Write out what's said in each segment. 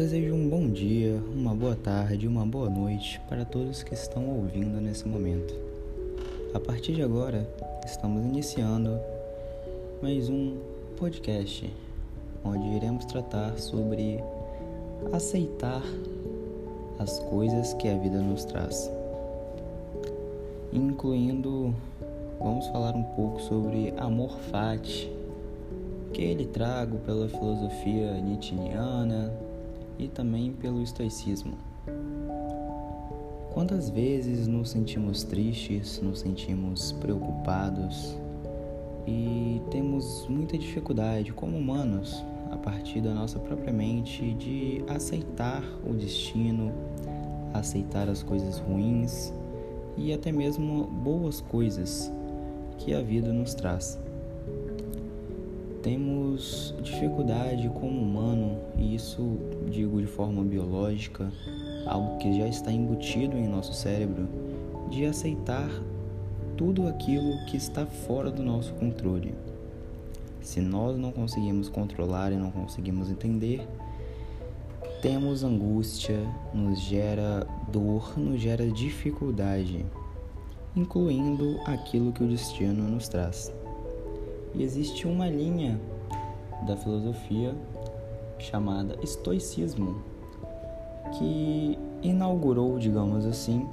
desejo um bom dia, uma boa tarde, uma boa noite para todos que estão ouvindo nesse momento. A partir de agora, estamos iniciando mais um podcast onde iremos tratar sobre aceitar as coisas que a vida nos traz, incluindo vamos falar um pouco sobre amor fati, que ele trago pela filosofia nietzschiana e também pelo estoicismo. Quantas vezes nos sentimos tristes, nos sentimos preocupados e temos muita dificuldade como humanos, a partir da nossa própria mente, de aceitar o destino, aceitar as coisas ruins e até mesmo boas coisas que a vida nos traz. Temos dificuldade como humano, e isso digo de forma biológica, algo que já está embutido em nosso cérebro, de aceitar tudo aquilo que está fora do nosso controle. Se nós não conseguimos controlar e não conseguimos entender, temos angústia, nos gera dor, nos gera dificuldade incluindo aquilo que o destino nos traz. E existe uma linha da filosofia chamada estoicismo, que inaugurou, digamos assim,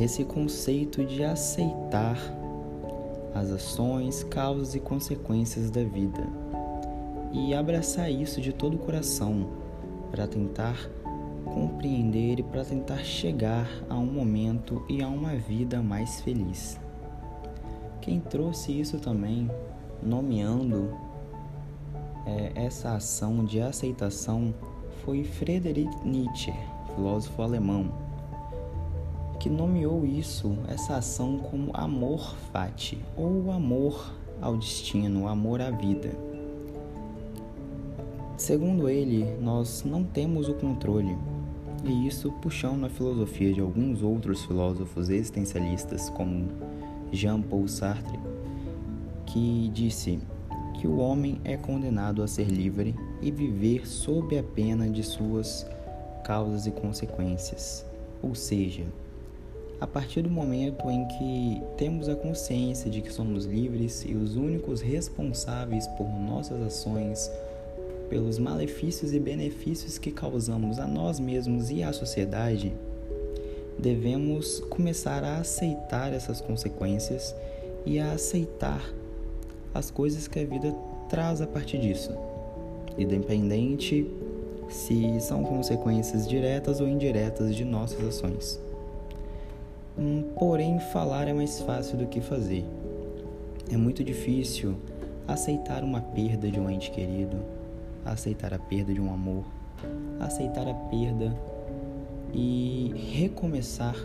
esse conceito de aceitar as ações, causas e consequências da vida e abraçar isso de todo o coração para tentar compreender e para tentar chegar a um momento e a uma vida mais feliz. Quem trouxe isso também, nomeando é, essa ação de aceitação, foi Friedrich Nietzsche, filósofo alemão, que nomeou isso, essa ação, como amor fati, ou amor ao destino, amor à vida. Segundo ele, nós não temos o controle, e isso puxando a filosofia de alguns outros filósofos existencialistas, como Jean-Paul Sartre, que disse que o homem é condenado a ser livre e viver sob a pena de suas causas e consequências. Ou seja, a partir do momento em que temos a consciência de que somos livres e os únicos responsáveis por nossas ações pelos malefícios e benefícios que causamos a nós mesmos e à sociedade, devemos começar a aceitar essas consequências e a aceitar as coisas que a vida traz a partir disso, independente se são consequências diretas ou indiretas de nossas ações. Hum, porém, falar é mais fácil do que fazer. É muito difícil aceitar uma perda de um ente querido, aceitar a perda de um amor, aceitar a perda e recomeçar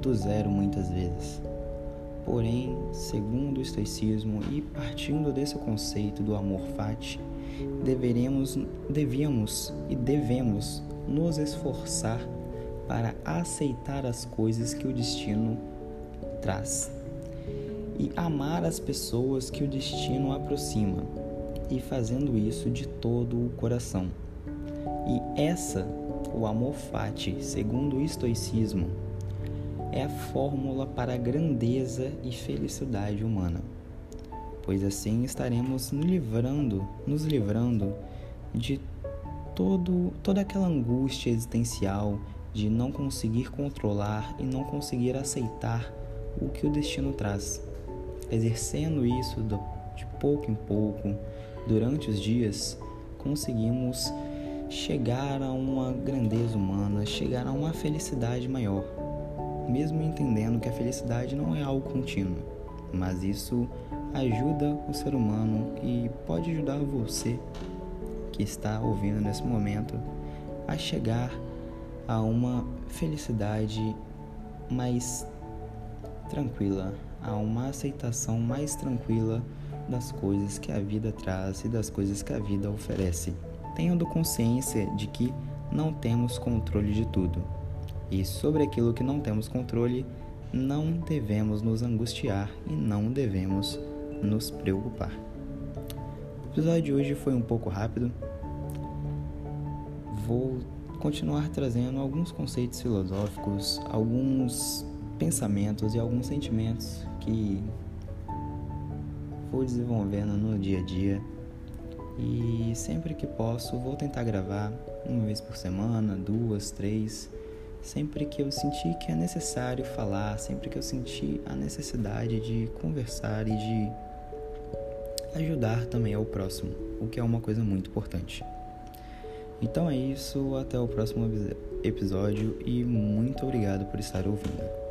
do zero muitas vezes. Porém, segundo o estoicismo e partindo desse conceito do amor fati, deveremos, devíamos e devemos nos esforçar para aceitar as coisas que o destino traz e amar as pessoas que o destino aproxima e fazendo isso de todo o coração. E essa, o amor fati, segundo o estoicismo, é a fórmula para a grandeza e felicidade humana. Pois assim estaremos nos livrando, nos livrando de todo, toda aquela angústia existencial de não conseguir controlar e não conseguir aceitar o que o destino traz. Exercendo isso de pouco em pouco, durante os dias, conseguimos chegar a uma grandeza humana, chegar a uma felicidade maior, mesmo entendendo que a felicidade não é algo contínuo, mas isso ajuda o ser humano e pode ajudar você que está ouvindo nesse momento a chegar a uma felicidade mais tranquila, a uma aceitação mais tranquila das coisas que a vida traz e das coisas que a vida oferece, tendo consciência de que não temos controle de tudo. E sobre aquilo que não temos controle, não devemos nos angustiar e não devemos nos preocupar. O episódio de hoje foi um pouco rápido. vou continuar trazendo alguns conceitos filosóficos, alguns pensamentos e alguns sentimentos que vou desenvolvendo no dia a dia. E sempre que posso, vou tentar gravar uma vez por semana, duas, três, sempre que eu sentir que é necessário falar, sempre que eu sentir a necessidade de conversar e de ajudar também ao próximo, o que é uma coisa muito importante. Então é isso, até o próximo episódio e muito obrigado por estar ouvindo.